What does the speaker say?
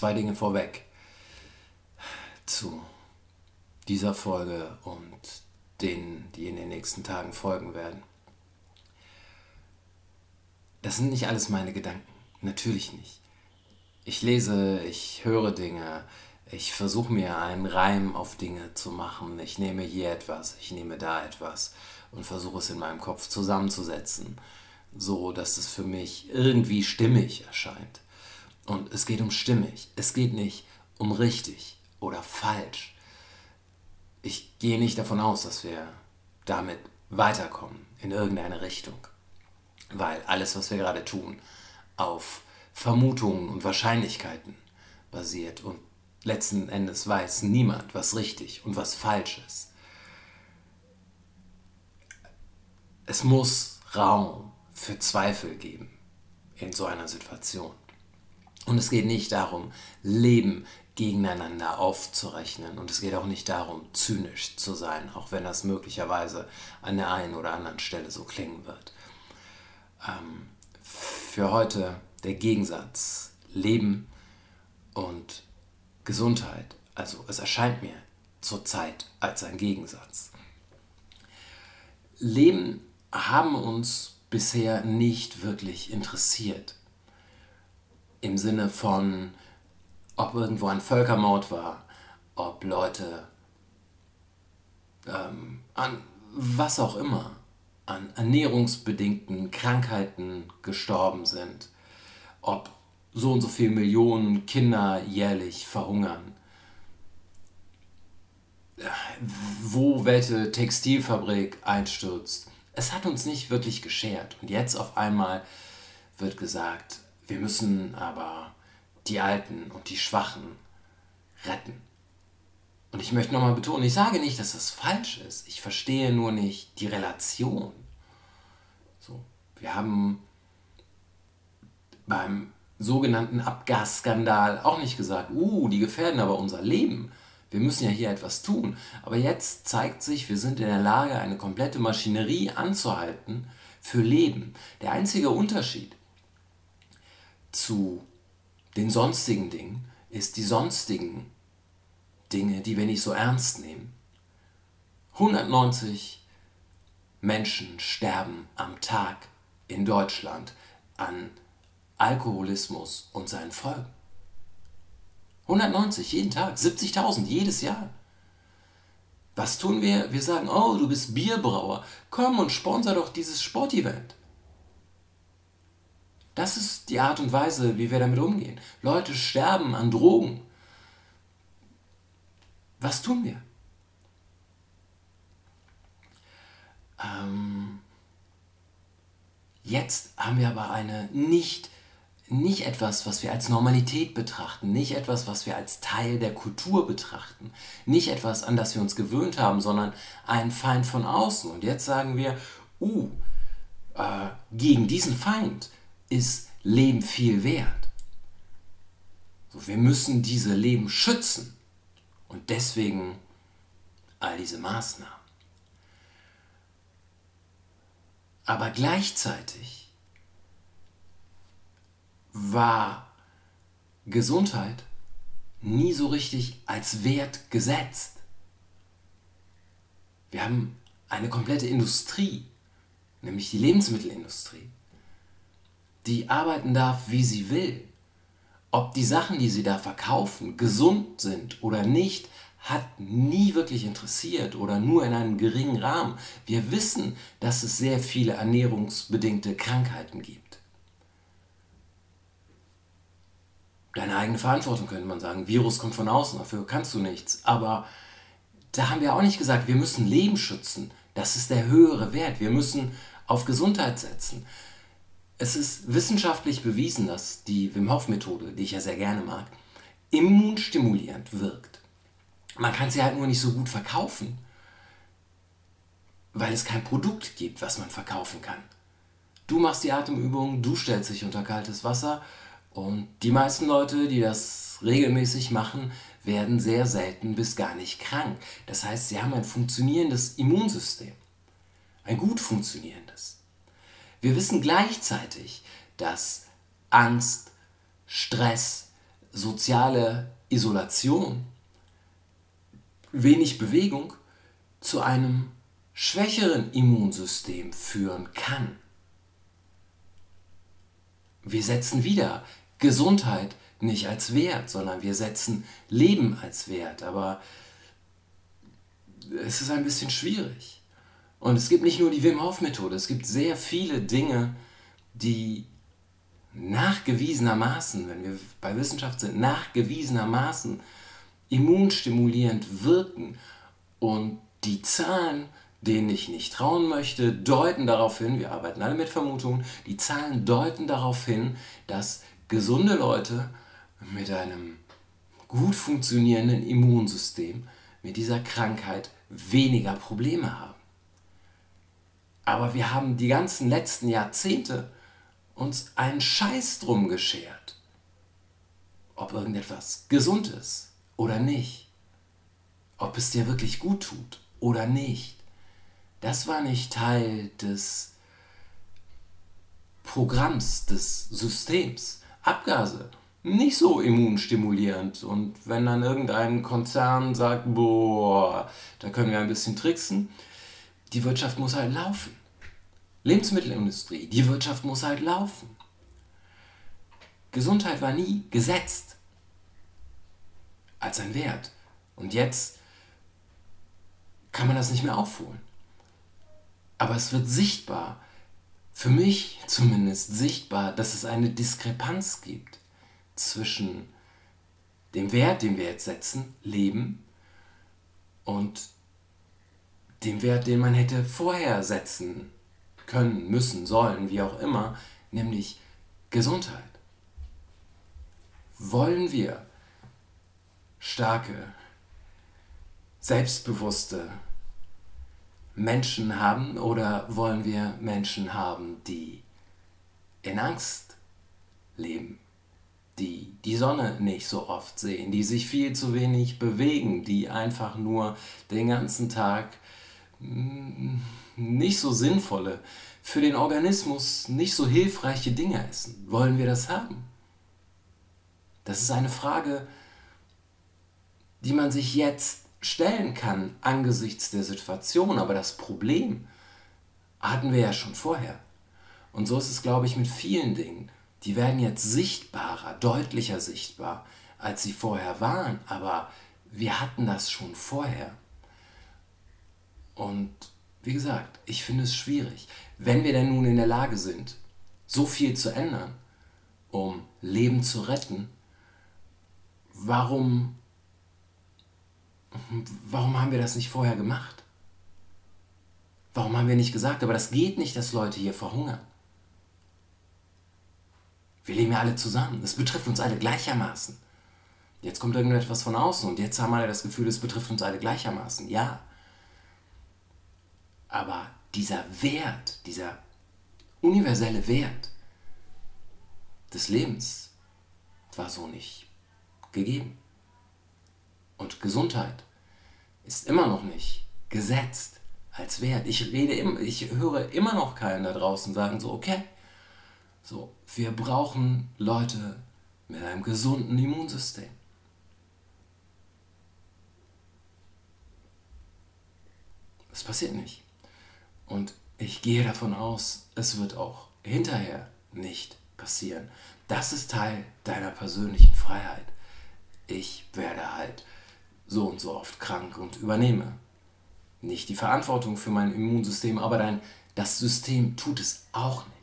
zwei Dinge vorweg zu dieser Folge und denen, die in den nächsten Tagen folgen werden. Das sind nicht alles meine Gedanken, natürlich nicht. Ich lese, ich höre Dinge, ich versuche mir einen Reim auf Dinge zu machen. Ich nehme hier etwas, ich nehme da etwas und versuche es in meinem Kopf zusammenzusetzen, so dass es für mich irgendwie stimmig erscheint. Und es geht um stimmig. Es geht nicht um richtig oder falsch. Ich gehe nicht davon aus, dass wir damit weiterkommen in irgendeine Richtung. Weil alles, was wir gerade tun, auf Vermutungen und Wahrscheinlichkeiten basiert und letzten Endes weiß niemand, was richtig und was falsch ist. Es muss Raum für Zweifel geben in so einer Situation. Und es geht nicht darum, Leben gegeneinander aufzurechnen. Und es geht auch nicht darum, zynisch zu sein, auch wenn das möglicherweise an der einen oder anderen Stelle so klingen wird. Ähm, für heute der Gegensatz Leben und Gesundheit. Also es erscheint mir zurzeit als ein Gegensatz. Leben haben uns bisher nicht wirklich interessiert. Im Sinne von, ob irgendwo ein Völkermord war, ob Leute ähm, an was auch immer, an ernährungsbedingten Krankheiten gestorben sind, ob so und so viele Millionen Kinder jährlich verhungern, wo welche Textilfabrik einstürzt. Es hat uns nicht wirklich geschert. Und jetzt auf einmal wird gesagt, wir müssen aber die Alten und die Schwachen retten. Und ich möchte nochmal betonen, ich sage nicht, dass das falsch ist. Ich verstehe nur nicht die Relation. So, wir haben beim sogenannten Abgasskandal auch nicht gesagt, uh, die gefährden aber unser Leben. Wir müssen ja hier etwas tun. Aber jetzt zeigt sich, wir sind in der Lage, eine komplette Maschinerie anzuhalten für Leben. Der einzige Unterschied zu den sonstigen Dingen ist die sonstigen Dinge, die wir nicht so ernst nehmen. 190 Menschen sterben am Tag in Deutschland an Alkoholismus und seinen Folgen. 190 jeden Tag, 70.000 jedes Jahr. Was tun wir? Wir sagen, oh, du bist Bierbrauer, komm und sponsor doch dieses Sportevent. Das ist die Art und Weise, wie wir damit umgehen. Leute sterben an Drogen. Was tun wir? Ähm, jetzt haben wir aber eine nicht, nicht etwas, was wir als Normalität betrachten, nicht etwas, was wir als Teil der Kultur betrachten, nicht etwas, an das wir uns gewöhnt haben, sondern ein Feind von außen. Und jetzt sagen wir, uh, äh, gegen diesen Feind ist Leben viel wert. Wir müssen diese Leben schützen und deswegen all diese Maßnahmen. Aber gleichzeitig war Gesundheit nie so richtig als Wert gesetzt. Wir haben eine komplette Industrie, nämlich die Lebensmittelindustrie, die arbeiten darf, wie sie will. Ob die Sachen, die sie da verkaufen, gesund sind oder nicht, hat nie wirklich interessiert oder nur in einem geringen Rahmen. Wir wissen, dass es sehr viele ernährungsbedingte Krankheiten gibt. Deine eigene Verantwortung könnte man sagen. Virus kommt von außen, dafür kannst du nichts. Aber da haben wir auch nicht gesagt, wir müssen Leben schützen. Das ist der höhere Wert. Wir müssen auf Gesundheit setzen. Es ist wissenschaftlich bewiesen, dass die Wim Hof Methode, die ich ja sehr gerne mag, immunstimulierend wirkt. Man kann sie halt nur nicht so gut verkaufen, weil es kein Produkt gibt, was man verkaufen kann. Du machst die Atemübungen, du stellst dich unter kaltes Wasser und die meisten Leute, die das regelmäßig machen, werden sehr selten bis gar nicht krank. Das heißt, sie haben ein funktionierendes Immunsystem. Ein gut funktionierendes. Wir wissen gleichzeitig, dass Angst, Stress, soziale Isolation, wenig Bewegung zu einem schwächeren Immunsystem führen kann. Wir setzen wieder Gesundheit nicht als Wert, sondern wir setzen Leben als Wert. Aber es ist ein bisschen schwierig. Und es gibt nicht nur die Wim Hof Methode, es gibt sehr viele Dinge, die nachgewiesenermaßen, wenn wir bei Wissenschaft sind, nachgewiesenermaßen immunstimulierend wirken. Und die Zahlen, denen ich nicht trauen möchte, deuten darauf hin, wir arbeiten alle mit Vermutungen, die Zahlen deuten darauf hin, dass gesunde Leute mit einem gut funktionierenden Immunsystem mit dieser Krankheit weniger Probleme haben. Aber wir haben die ganzen letzten Jahrzehnte uns einen Scheiß drum geschert, ob irgendetwas gesund ist oder nicht, ob es dir wirklich gut tut oder nicht. Das war nicht Teil des Programms, des Systems. Abgase, nicht so immunstimulierend. Und wenn dann irgendein Konzern sagt, boah, da können wir ein bisschen tricksen, die Wirtschaft muss halt laufen. Lebensmittelindustrie, die Wirtschaft muss halt laufen. Gesundheit war nie gesetzt als ein Wert. Und jetzt kann man das nicht mehr aufholen. Aber es wird sichtbar, für mich zumindest sichtbar, dass es eine Diskrepanz gibt zwischen dem Wert, den wir jetzt setzen, Leben, und dem Wert, den man hätte vorher setzen können, müssen, sollen, wie auch immer, nämlich Gesundheit. Wollen wir starke, selbstbewusste Menschen haben oder wollen wir Menschen haben, die in Angst leben, die die Sonne nicht so oft sehen, die sich viel zu wenig bewegen, die einfach nur den ganzen Tag nicht so sinnvolle, für den Organismus nicht so hilfreiche Dinge essen. Wollen wir das haben? Das ist eine Frage, die man sich jetzt stellen kann angesichts der Situation. Aber das Problem hatten wir ja schon vorher. Und so ist es, glaube ich, mit vielen Dingen. Die werden jetzt sichtbarer, deutlicher sichtbar, als sie vorher waren. Aber wir hatten das schon vorher. Und wie gesagt, ich finde es schwierig. Wenn wir denn nun in der Lage sind, so viel zu ändern, um Leben zu retten, warum, warum haben wir das nicht vorher gemacht? Warum haben wir nicht gesagt, aber das geht nicht, dass Leute hier verhungern? Wir leben ja alle zusammen. Es betrifft uns alle gleichermaßen. Jetzt kommt irgendetwas von außen und jetzt haben alle das Gefühl, es betrifft uns alle gleichermaßen. Ja, aber dieser Wert, dieser universelle Wert des Lebens war so nicht gegeben. Und Gesundheit ist immer noch nicht gesetzt als Wert. Ich rede immer, ich höre immer noch keinen da draußen sagen so, okay, so, wir brauchen Leute mit einem gesunden Immunsystem. Das passiert nicht. Und ich gehe davon aus, es wird auch hinterher nicht passieren. Das ist Teil deiner persönlichen Freiheit. Ich werde halt so und so oft krank und übernehme nicht die Verantwortung für mein Immunsystem, aber dein, das System tut es auch nicht.